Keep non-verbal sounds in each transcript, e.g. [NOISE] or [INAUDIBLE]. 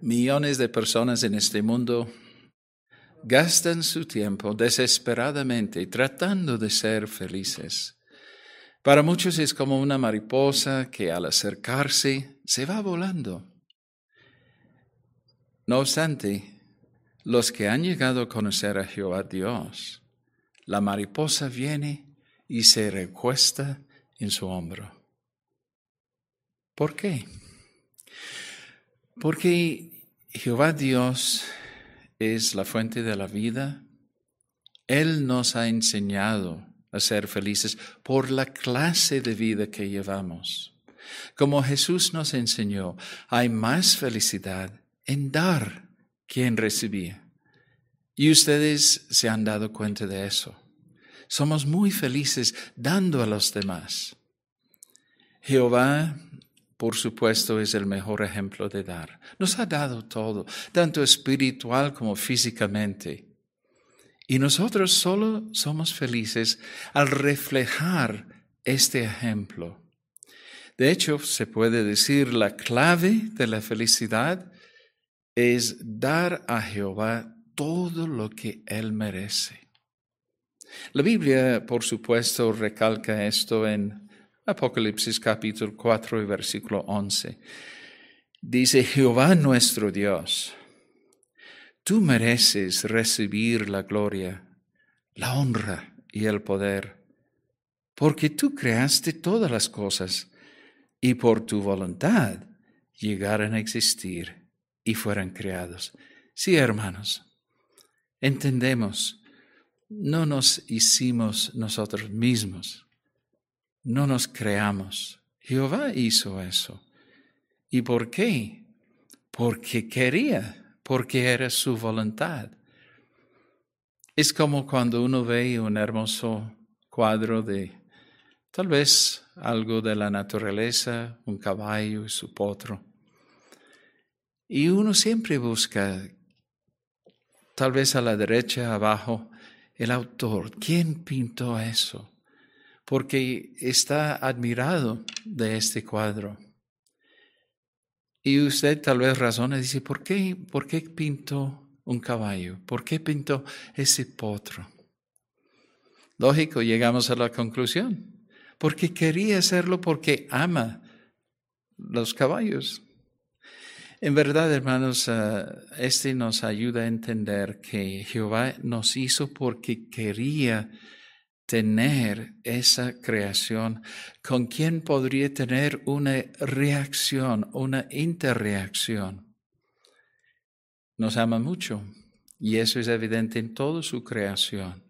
Millones de personas en este mundo gastan su tiempo desesperadamente tratando de ser felices. Para muchos es como una mariposa que al acercarse se va volando. No obstante, los que han llegado a conocer a Jehová Dios, la mariposa viene y se recuesta en su hombro. ¿Por qué? Porque Jehová Dios es la fuente de la vida. Él nos ha enseñado a ser felices por la clase de vida que llevamos. Como Jesús nos enseñó, hay más felicidad en dar que en recibir. Y ustedes se han dado cuenta de eso. Somos muy felices dando a los demás. Jehová por supuesto, es el mejor ejemplo de dar. Nos ha dado todo, tanto espiritual como físicamente. Y nosotros solo somos felices al reflejar este ejemplo. De hecho, se puede decir la clave de la felicidad es dar a Jehová todo lo que Él merece. La Biblia, por supuesto, recalca esto en Apocalipsis capítulo 4 y versículo 11. Dice, Jehová nuestro Dios, tú mereces recibir la gloria, la honra y el poder, porque tú creaste todas las cosas y por tu voluntad llegaron a existir y fueron creados. Sí, hermanos, entendemos, no nos hicimos nosotros mismos no nos creamos. Jehová hizo eso. ¿Y por qué? Porque quería, porque era su voluntad. Es como cuando uno ve un hermoso cuadro de tal vez algo de la naturaleza, un caballo y su potro. Y uno siempre busca, tal vez a la derecha, abajo, el autor. ¿Quién pintó eso? Porque está admirado de este cuadro. Y usted tal vez razona dice, ¿por qué, ¿por qué pintó un caballo? ¿Por qué pintó ese potro? Lógico, llegamos a la conclusión. Porque quería hacerlo porque ama los caballos. En verdad, hermanos, eh, este nos ayuda a entender que Jehová nos hizo porque quería tener esa creación, con quien podría tener una reacción, una interreacción. Nos ama mucho y eso es evidente en toda su creación.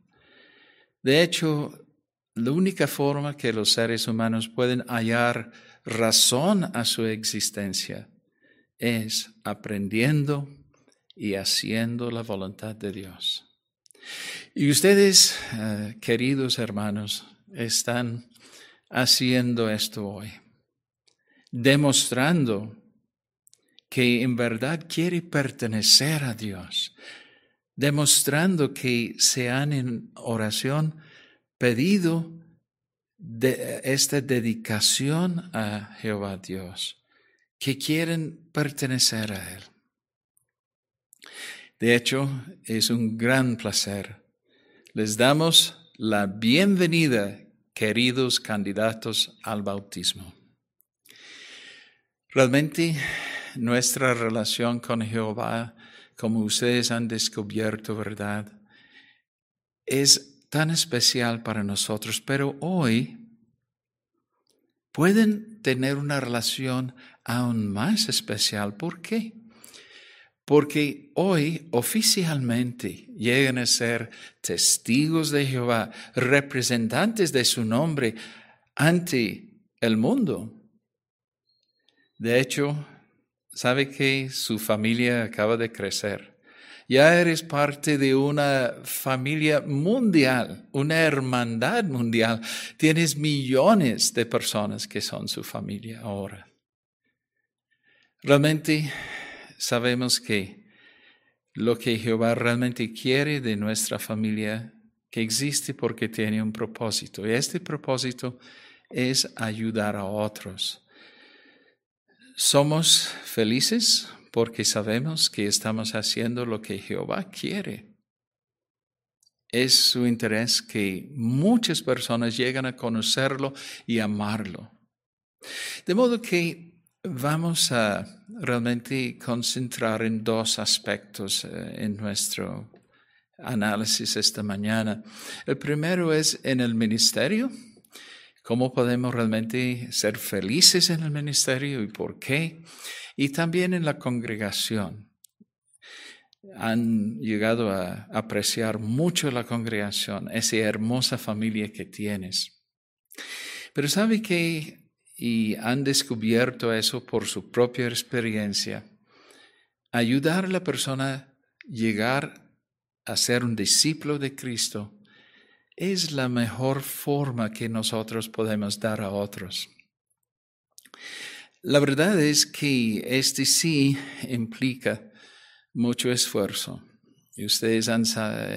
De hecho, la única forma que los seres humanos pueden hallar razón a su existencia es aprendiendo y haciendo la voluntad de Dios. Y ustedes, eh, queridos hermanos, están haciendo esto hoy, demostrando que en verdad quiere pertenecer a Dios, demostrando que se han en oración pedido de esta dedicación a Jehová Dios, que quieren pertenecer a Él. De hecho, es un gran placer. Les damos la bienvenida, queridos candidatos al bautismo. Realmente nuestra relación con Jehová, como ustedes han descubierto, ¿verdad? Es tan especial para nosotros, pero hoy pueden tener una relación aún más especial. ¿Por qué? Porque hoy oficialmente llegan a ser testigos de Jehová, representantes de su nombre ante el mundo. De hecho, sabe que su familia acaba de crecer. Ya eres parte de una familia mundial, una hermandad mundial. Tienes millones de personas que son su familia ahora. Realmente sabemos que lo que Jehová realmente quiere de nuestra familia, que existe porque tiene un propósito. Y este propósito es ayudar a otros. Somos felices porque sabemos que estamos haciendo lo que Jehová quiere. Es su interés que muchas personas lleguen a conocerlo y amarlo. De modo que vamos a realmente concentrar en dos aspectos eh, en nuestro análisis esta mañana. El primero es en el ministerio, cómo podemos realmente ser felices en el ministerio y por qué, y también en la congregación. Han llegado a apreciar mucho la congregación, esa hermosa familia que tienes. Pero sabe que, y han descubierto eso por su propia experiencia, ayudar a la persona a llegar a ser un discípulo de Cristo es la mejor forma que nosotros podemos dar a otros. La verdad es que este sí implica mucho esfuerzo. Y ustedes han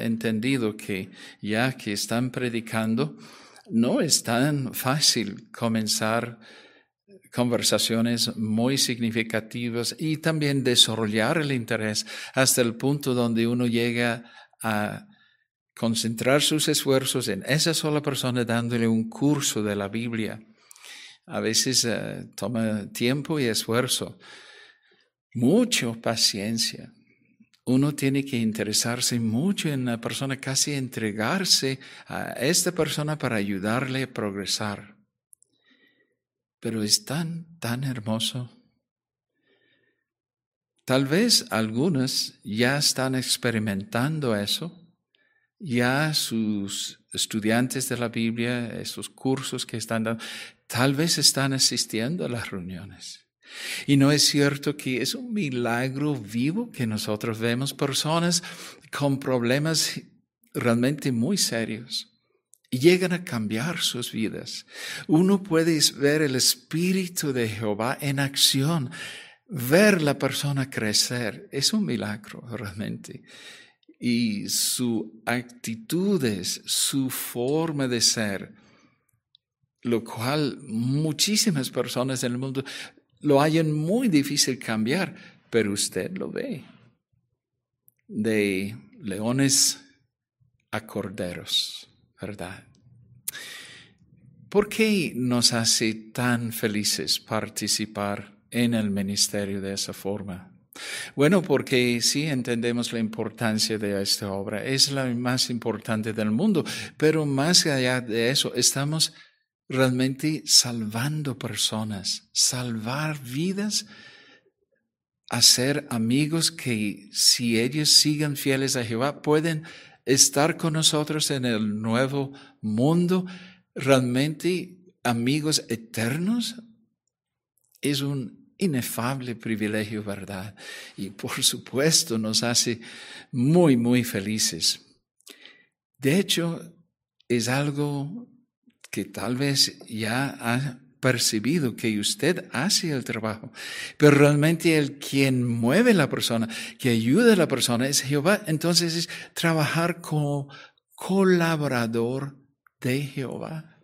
entendido que ya que están predicando, no es tan fácil comenzar conversaciones muy significativas y también desarrollar el interés hasta el punto donde uno llega a concentrar sus esfuerzos en esa sola persona dándole un curso de la Biblia. A veces eh, toma tiempo y esfuerzo, mucho paciencia. Uno tiene que interesarse mucho en la persona, casi entregarse a esta persona para ayudarle a progresar. Pero es tan, tan hermoso. Tal vez algunos ya están experimentando eso ya sus estudiantes de la Biblia, esos cursos que están dando, tal vez están asistiendo a las reuniones. Y no es cierto que es un milagro vivo que nosotros vemos personas con problemas realmente muy serios y llegan a cambiar sus vidas. Uno puede ver el Espíritu de Jehová en acción, ver la persona crecer. Es un milagro realmente y sus actitudes, su forma de ser, lo cual muchísimas personas en el mundo lo hayan muy difícil cambiar, pero usted lo ve. De leones a corderos, ¿verdad? ¿Por qué nos hace tan felices participar en el ministerio de esa forma? Bueno, porque sí entendemos la importancia de esta obra. Es la más importante del mundo, pero más allá de eso, estamos realmente salvando personas, salvar vidas, hacer amigos que si ellos siguen fieles a Jehová pueden estar con nosotros en el nuevo mundo, realmente amigos eternos. Es un inefable privilegio, ¿verdad? Y por supuesto nos hace muy, muy felices. De hecho, es algo que tal vez ya ha percibido que usted hace el trabajo, pero realmente el quien mueve la persona, que ayuda a la persona es Jehová. Entonces es trabajar como colaborador de Jehová.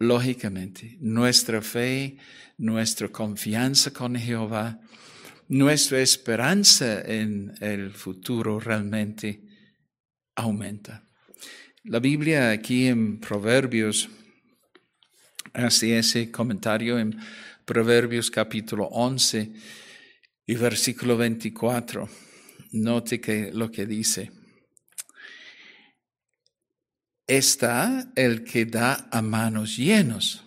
Lógicamente, nuestra fe, nuestra confianza con Jehová, nuestra esperanza en el futuro realmente aumenta. La Biblia aquí en Proverbios hace ese comentario en Proverbios capítulo 11 y versículo 24. Note que lo que dice está el que da a manos llenos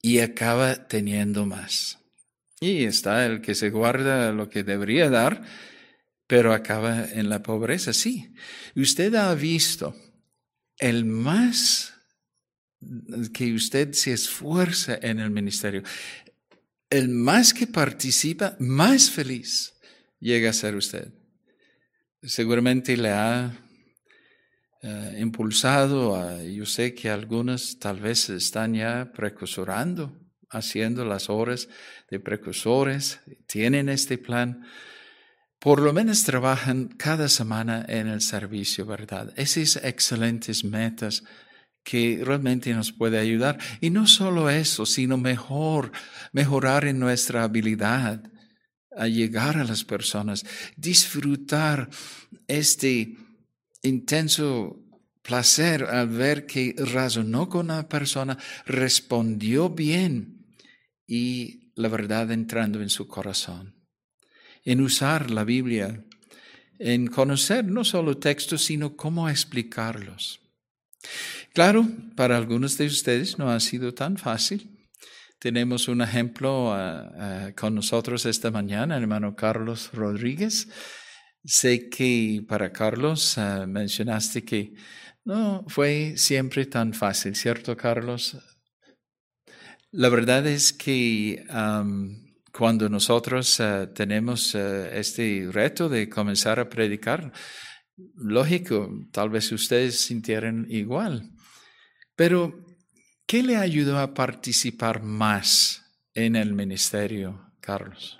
y acaba teniendo más. Y está el que se guarda lo que debería dar, pero acaba en la pobreza. Sí, usted ha visto el más que usted se esfuerza en el ministerio, el más que participa, más feliz llega a ser usted. Seguramente le ha eh, impulsado, yo sé que algunos tal vez están ya precursorando, haciendo las horas de precursores, tienen este plan, por lo menos trabajan cada semana en el servicio, ¿verdad? Esas excelentes metas que realmente nos puede ayudar. Y no solo eso, sino mejor, mejorar en nuestra habilidad a llegar a las personas, disfrutar este intenso placer al ver que razonó con la persona, respondió bien y la verdad entrando en su corazón. En usar la Biblia, en conocer no solo textos, sino cómo explicarlos. Claro, para algunos de ustedes no ha sido tan fácil. Tenemos un ejemplo ah, ah, con nosotros esta mañana, hermano Carlos Rodríguez. Sé que para Carlos ah, mencionaste que no fue siempre tan fácil, ¿cierto, Carlos? La verdad es que cuando nosotros tenemos este reto de comenzar a predicar, lógico, tal vez ustedes sintieran igual. Pero ¿Qué le ayudó a participar más en el ministerio, Carlos?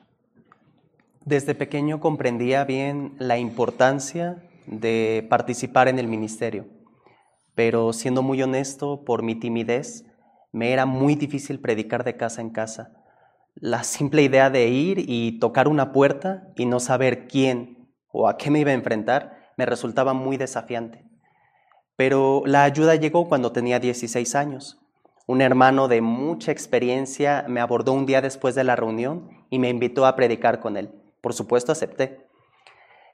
Desde pequeño comprendía bien la importancia de participar en el ministerio, pero siendo muy honesto, por mi timidez, me era muy difícil predicar de casa en casa. La simple idea de ir y tocar una puerta y no saber quién o a qué me iba a enfrentar me resultaba muy desafiante. Pero la ayuda llegó cuando tenía 16 años. Un hermano de mucha experiencia me abordó un día después de la reunión y me invitó a predicar con él. Por supuesto acepté.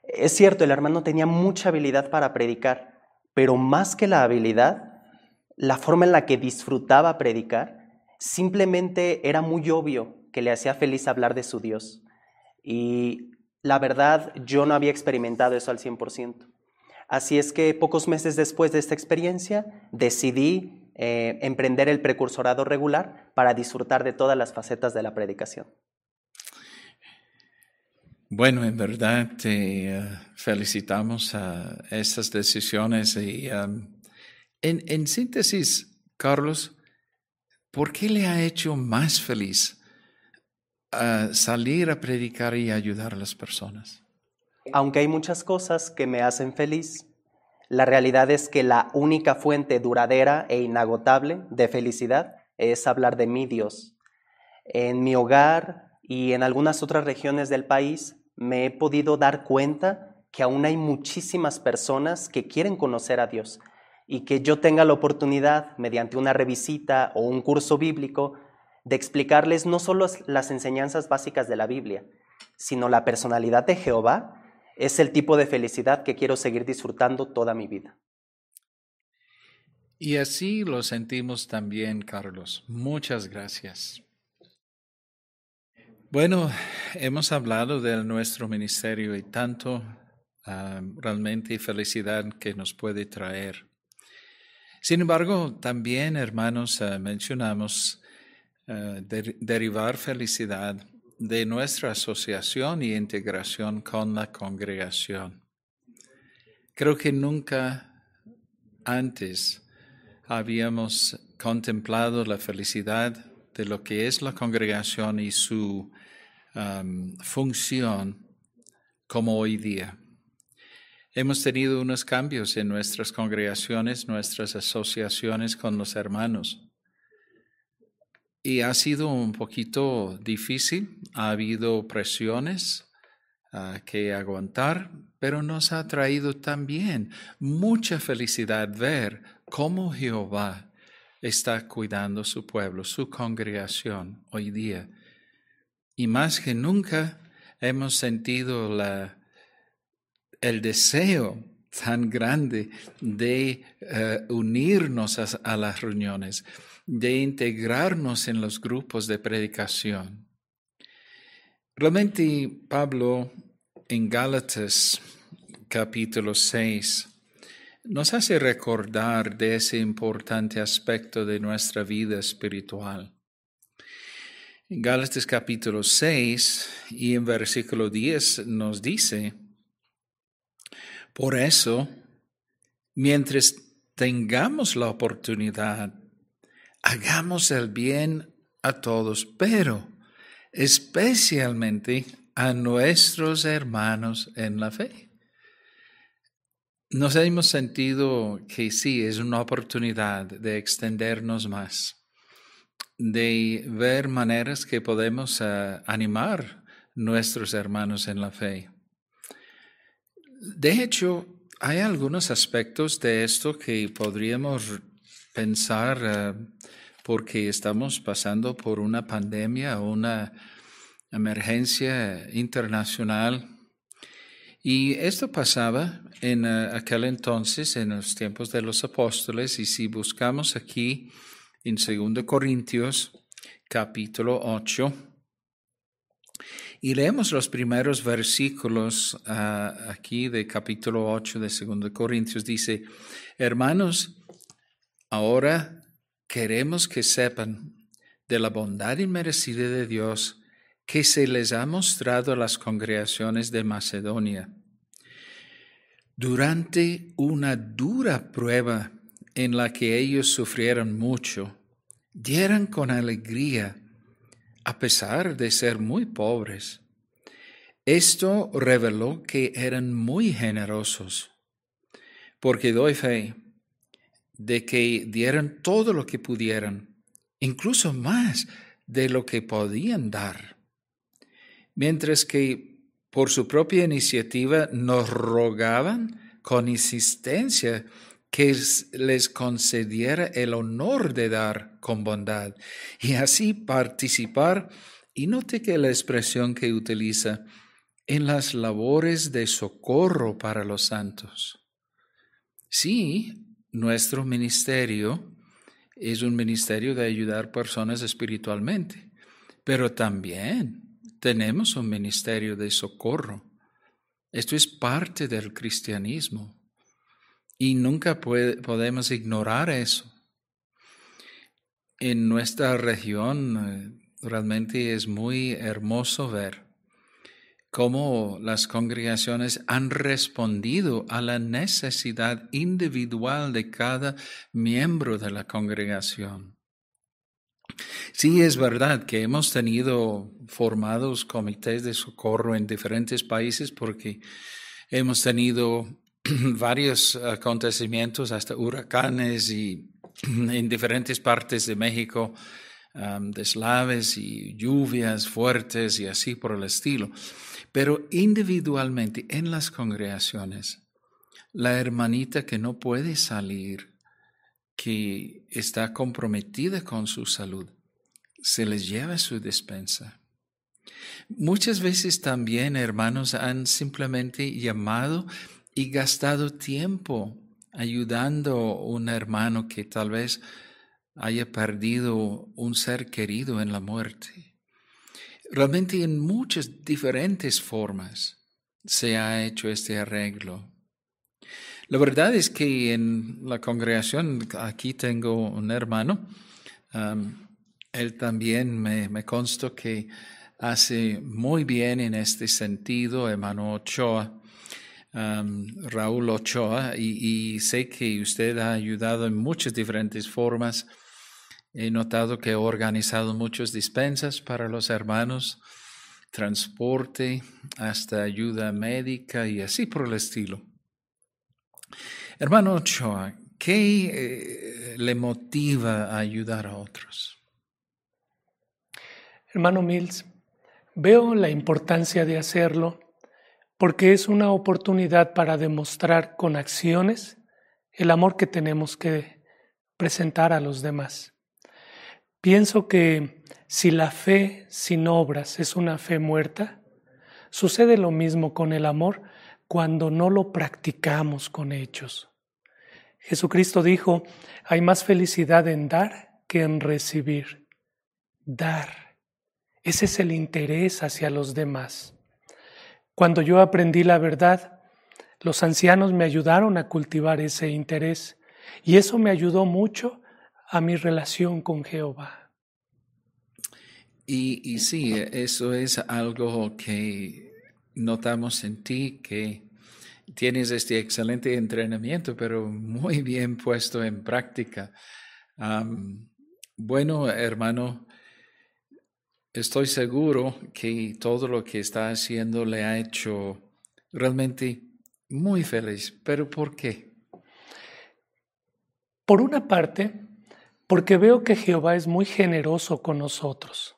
Es cierto, el hermano tenía mucha habilidad para predicar, pero más que la habilidad, la forma en la que disfrutaba predicar, simplemente era muy obvio que le hacía feliz hablar de su Dios. Y la verdad, yo no había experimentado eso al 100%. Así es que pocos meses después de esta experiencia, decidí eh, emprender el precursorado regular para disfrutar de todas las facetas de la predicación. Bueno, en verdad eh, felicitamos a estas decisiones y um, en, en, síntesis, Carlos, ¿por qué le ha hecho más feliz salir a predicar y ayudar a las personas? Aunque hay muchas cosas que me hacen feliz, la realidad es que la única fuente duradera e inagotable de felicidad es hablar de mi Dios. En mi hogar y en algunas otras regiones del país me he podido dar cuenta que aún hay muchísimas personas que quieren conocer a Dios y que yo tenga la oportunidad, mediante una revisita o un curso bíblico, de explicarles no solo las enseñanzas básicas de la Biblia, sino la personalidad de Jehová es el tipo de felicidad que quiero seguir disfrutando toda mi vida. Y así lo sentimos también, Carlos. Muchas gracias. Bueno, hemos hablado de nuestro ministerio y tanto ah, realmente felicidad que nos puede traer. Sin embargo, también, hermanos, ah, mencionamos ah, derivar felicidad de nuestra asociación y integración con la congregación. Creo que nunca antes habíamos contemplado la felicidad de lo que es la congregación y su función como hoy día. Hemos tenido unos cambios en nuestras congregaciones, nuestras asociaciones con los hermanos. Y ha sido un poquito difícil, ha habido presiones uh, que aguantar, pero nos ha traído también mucha felicidad ver cómo Jehová está cuidando su pueblo, su congregación hoy día. Y más que nunca hemos sentido la, el deseo tan grande de uh, unirnos a, a las reuniones de integrarnos en los grupos de predicación. Realmente Pablo en Gálatas capítulo 6 nos hace recordar de ese importante aspecto de nuestra vida espiritual. En Gálatas capítulo 6 y en versículo 10 nos dice, por eso, mientras tengamos la oportunidad, hagamos el bien a todos, pero especialmente a nuestros hermanos en la fe. Nos hemos sentido que sí, es una oportunidad de extendernos más, de ver maneras que podemos eh, animar nuestros hermanos en la fe. De hecho, hay algunos aspectos de esto que podríamos pensar eh, porque estamos pasando por una pandemia una emergencia internacional. Y esto pasaba en eh, aquel entonces, en los tiempos de los apóstoles, y si buscamos aquí en 2 Corintios capítulo 8, y leemos los primeros versículos ah, aquí de capítulo 8 de 2 Corintios. Dice, hermanos, ahora queremos que sepan de la bondad inmerecida de Dios que se les ha mostrado a las congregaciones de Macedonia. Durante una dura prueba en la que ellos sufrieron mucho, dieron con alegría a pesar de ser muy pobres. Esto reveló que eran muy generosos, porque doy fe de que dieron todo lo que pudieran, incluso más de lo que podían dar, mientras que por su propia iniciativa nos rogaban con insistencia que les concediera el honor de dar con bondad y así participar, y note que la expresión que utiliza, en las labores de socorro para los santos. Sí, nuestro ministerio es un ministerio de ayudar personas espiritualmente, pero también tenemos un ministerio de socorro. Esto es parte del cristianismo. Y nunca podemos ignorar eso. En nuestra región eh, realmente es muy hermoso ver cómo las congregaciones han respondido a la necesidad individual de cada miembro de la congregación. Sí, es verdad que hemos tenido formados comités de socorro en diferentes países porque hemos tenido [CLEARS THROAT] varios acontecimientos, hasta huracanes y [CLEARS THROAT] en diferentes partes de México, deslaves y lluvias fuertes y así por el estilo. Pero individualmente en las congregaciones, la hermanita que no puede salir, que está comprometida con su salud, se les lleva su despensa. Muchas veces también hermanos han simplemente llamado y gastado tiempo ayudando a un hermano que tal vez haya perdido un ser querido en la muerte. Realmente en muchas diferentes formas se ha hecho este arreglo. La verdad es que en la congregación, aquí tengo un hermano, él también me, me consta que hace muy bien en este sentido, hermano Ochoa. Raúl Ochoa, y, sé que usted ha ayudado en muchas diferentes formas. He notado que ha organizado muchas dispensas para los hermanos, transporte, hasta ayuda médica y así por el estilo. Hermano Ochoa, ¿qué eh, le motiva a ayudar a otros? Hermano Mills, veo la importancia de hacerlo porque es una oportunidad para demostrar con acciones el amor que tenemos que presentar a los demás. Pienso que si la fe sin obras es una fe muerta, sucede lo mismo con el amor cuando no lo practicamos con hechos. Jesucristo dijo, hay más felicidad en dar que en recibir. Dar. Ese es el interés hacia los demás. Cuando yo aprendí la verdad, los ancianos me ayudaron a cultivar ese interés y eso me ayudó mucho a mi relación con Jehová. Y, sí, eso es algo que notamos en ti, que tienes este excelente entrenamiento, pero muy bien puesto en práctica. bueno, hermano, Estoy seguro que todo lo que está haciendo le ha hecho realmente muy feliz. ¿Pero por qué? Por una parte, porque veo que Jehová es muy generoso con nosotros.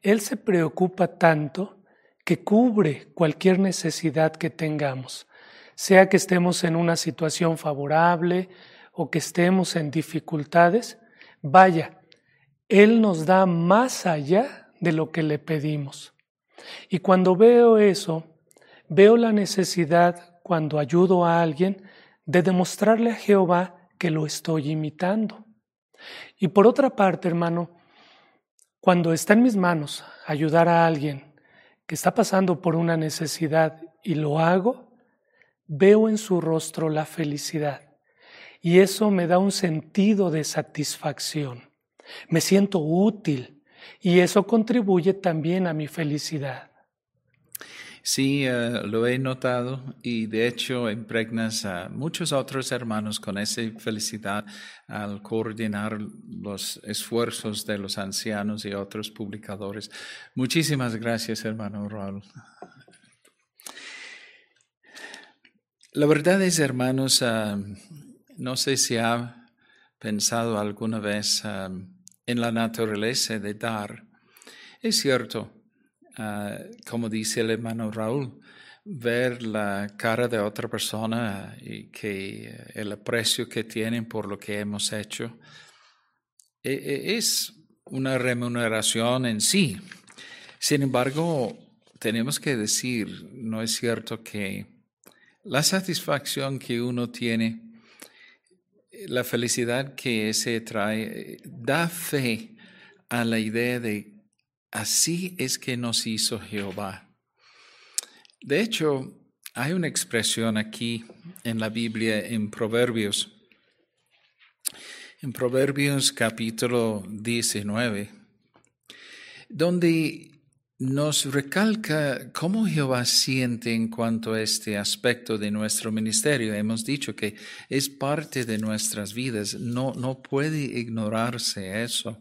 Él se preocupa tanto que cubre cualquier necesidad que tengamos, sea que estemos en una situación favorable o que estemos en dificultades, vaya, Él nos da más allá de lo que le pedimos. Y cuando veo eso, veo la necesidad, cuando ayudo a alguien, de demostrarle a Jehová que lo estoy imitando. Y por otra parte, hermano, cuando está en mis manos ayudar a alguien que está pasando por una necesidad y lo hago, veo en su rostro la felicidad. Y eso me da un sentido de satisfacción. Me siento útil y eso contribuye también a mi felicidad. Sí, eh, lo he notado y de hecho impregnas a muchos otros hermanos con esa felicidad al coordinar los esfuerzos de los ancianos y otros publicadores. Muchísimas gracias, hermano Raúl. La verdad es, hermanos, ah, no sé si ha pensado alguna vez ah, en la naturaleza de dar. Es cierto, Ah, como dice el hermano Raúl, ver la cara de otra persona y que el aprecio que tienen por lo que hemos hecho e, e, es una remuneración en sí. Sin embargo, tenemos que decir, no es cierto que la satisfacción que uno tiene, la felicidad que se trae, da fe a la idea de Así es que nos hizo Jehová. De hecho, hay una expresión aquí en la Biblia, en Proverbios, en Proverbios capítulo 19, donde nos recalca cómo Jehová siente en cuanto a este aspecto de nuestro ministerio. Hemos dicho que es parte de nuestras vidas, no, no puede ignorarse eso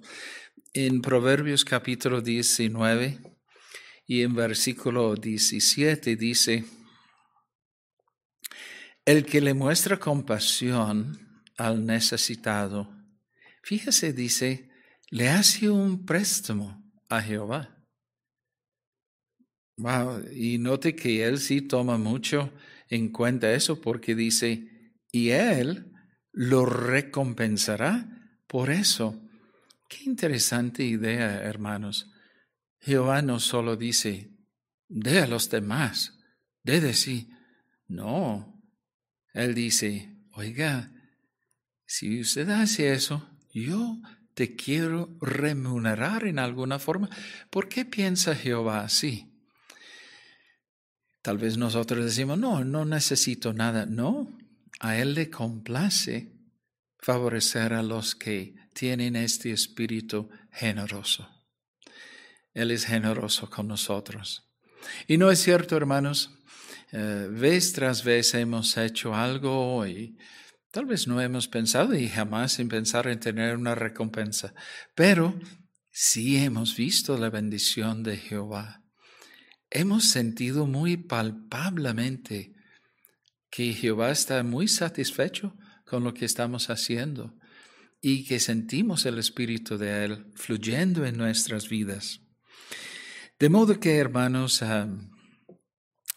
en Proverbios capítulo 19 y en versículo 17 dice, el que le muestra compasión al necesitado, fíjese, dice, le hace un préstamo a Jehová. Y note que él sí toma mucho en cuenta eso porque dice, y él lo recompensará por eso. Qué interesante idea, hermanos. Jehová no solo dice, dé a los demás, dé de sí. No, Él dice, oiga, si usted hace eso, yo te quiero remunerar en alguna forma. ¿Por qué piensa Jehová así? Tal vez nosotros decimos, no, no necesito nada. No, a Él le complace favorecer a los que tienen este espíritu generoso. Él es generoso con nosotros. Y no es cierto, hermanos, eh, vez tras vez hemos hecho algo y tal vez no hemos pensado y jamás en pensar en tener una recompensa, pero sí hemos visto la bendición de Jehová. Hemos sentido muy palpablemente que Jehová está muy satisfecho con lo que estamos haciendo y que sentimos el Espíritu de Él fluyendo en nuestras vidas. De modo que, hermanos,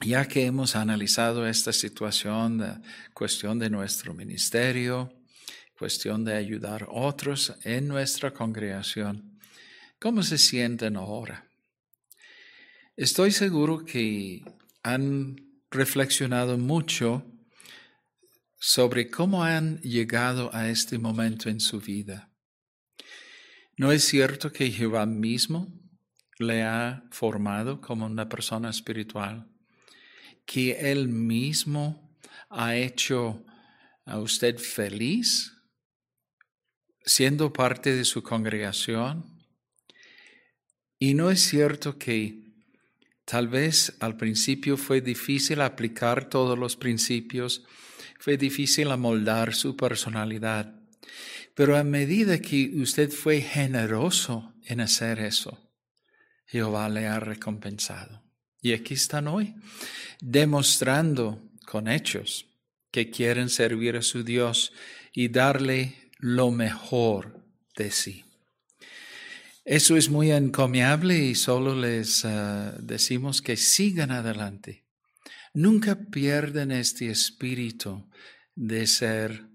ya que hemos analizado esta situación, la cuestión de nuestro ministerio, cuestión de ayudar a otros en nuestra congregación, ¿cómo se sienten ahora? Estoy seguro que han reflexionado mucho sobre cómo han llegado a este momento en su vida. ¿No es cierto que Jehová mismo le ha formado como una persona espiritual? ¿Que Él mismo ha hecho a usted feliz siendo parte de su congregación? ¿Y no es cierto que tal vez al principio fue difícil aplicar todos los principios fue difícil amoldar su personalidad. Pero a medida que usted fue generoso en hacer eso, Jehová le ha recompensado. Y aquí están hoy, demostrando con hechos que quieren servir a su Dios y darle lo mejor de sí. Eso es muy encomiable y solo les uh, decimos que sigan adelante. Nunca pierdan este espíritu de ser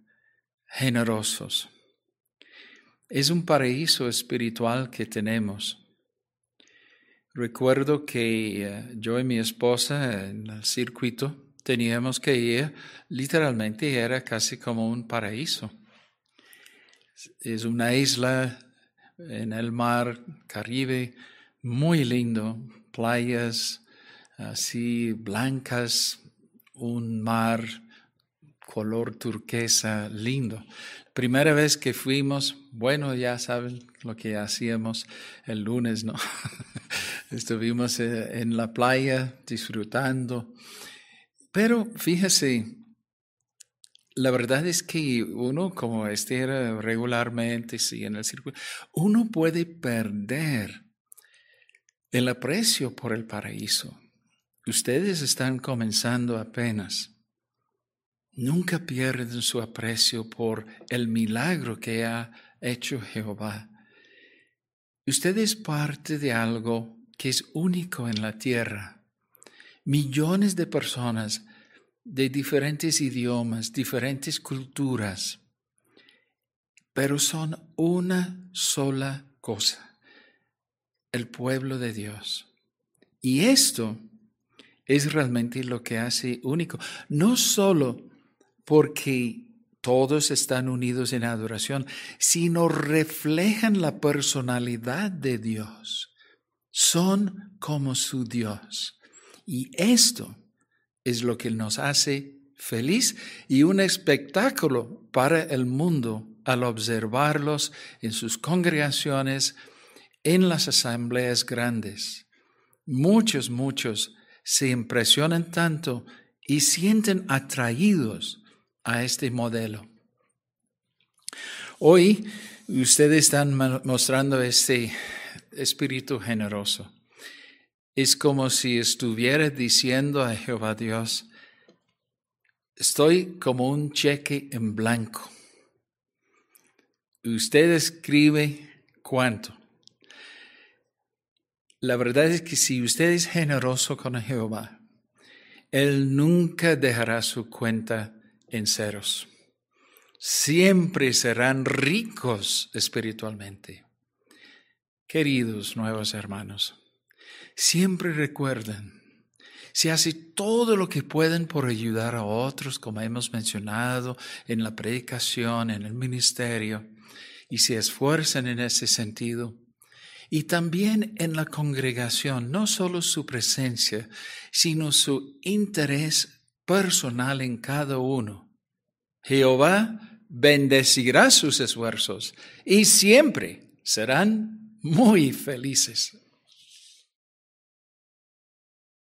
generosos. Es un paraíso espiritual que tenemos. Recuerdo que uh, yo y mi esposa en el circuito teníamos que ir, literalmente era casi como un paraíso. Es una isla en el mar Caribe, muy lindo, playas así blancas, un mar color turquesa lindo. Primera vez que fuimos, bueno, ya saben lo que hacíamos el lunes, ¿no? [LAUGHS] Estuvimos eh, en la playa disfrutando. Pero fíjese, la verdad es que uno, como esté regularmente, sí, en el circuito, uno puede perder el aprecio por el paraíso. Ustedes están comenzando apenas. Nunca pierden su aprecio por el milagro que ha hecho Jehová. Usted es parte de algo que es único en la tierra. Millones de personas de diferentes idiomas, diferentes culturas, pero son una sola cosa, el pueblo de Dios. Y esto es realmente lo que hace único, no solo porque todos están unidos en adoración, sino reflejan la personalidad de Dios. Son como su Dios. Y esto es lo que nos hace feliz y un espectáculo para el mundo al observarlos en sus congregaciones, en las asambleas grandes. Muchos, muchos se impresionan tanto y sienten atraídos a este modelo. Hoy ustedes están mostrando este espíritu generoso. Es como si estuviera diciendo a Jehová Dios, estoy como un cheque en blanco. Usted escribe cuánto. La verdad es que si usted es generoso con Jehová, Él nunca dejará su cuenta en ceros. Siempre serán ricos espiritualmente. Queridos nuevos hermanos, Siempre recuerden, si hace todo lo que pueden por ayudar a otros, como hemos mencionado en la predicación, en el ministerio, y se esfuerzan en ese sentido, y también en la congregación, no solo su presencia, sino su interés personal en cada uno. Jehová bendecirá sus esfuerzos y siempre serán muy felices.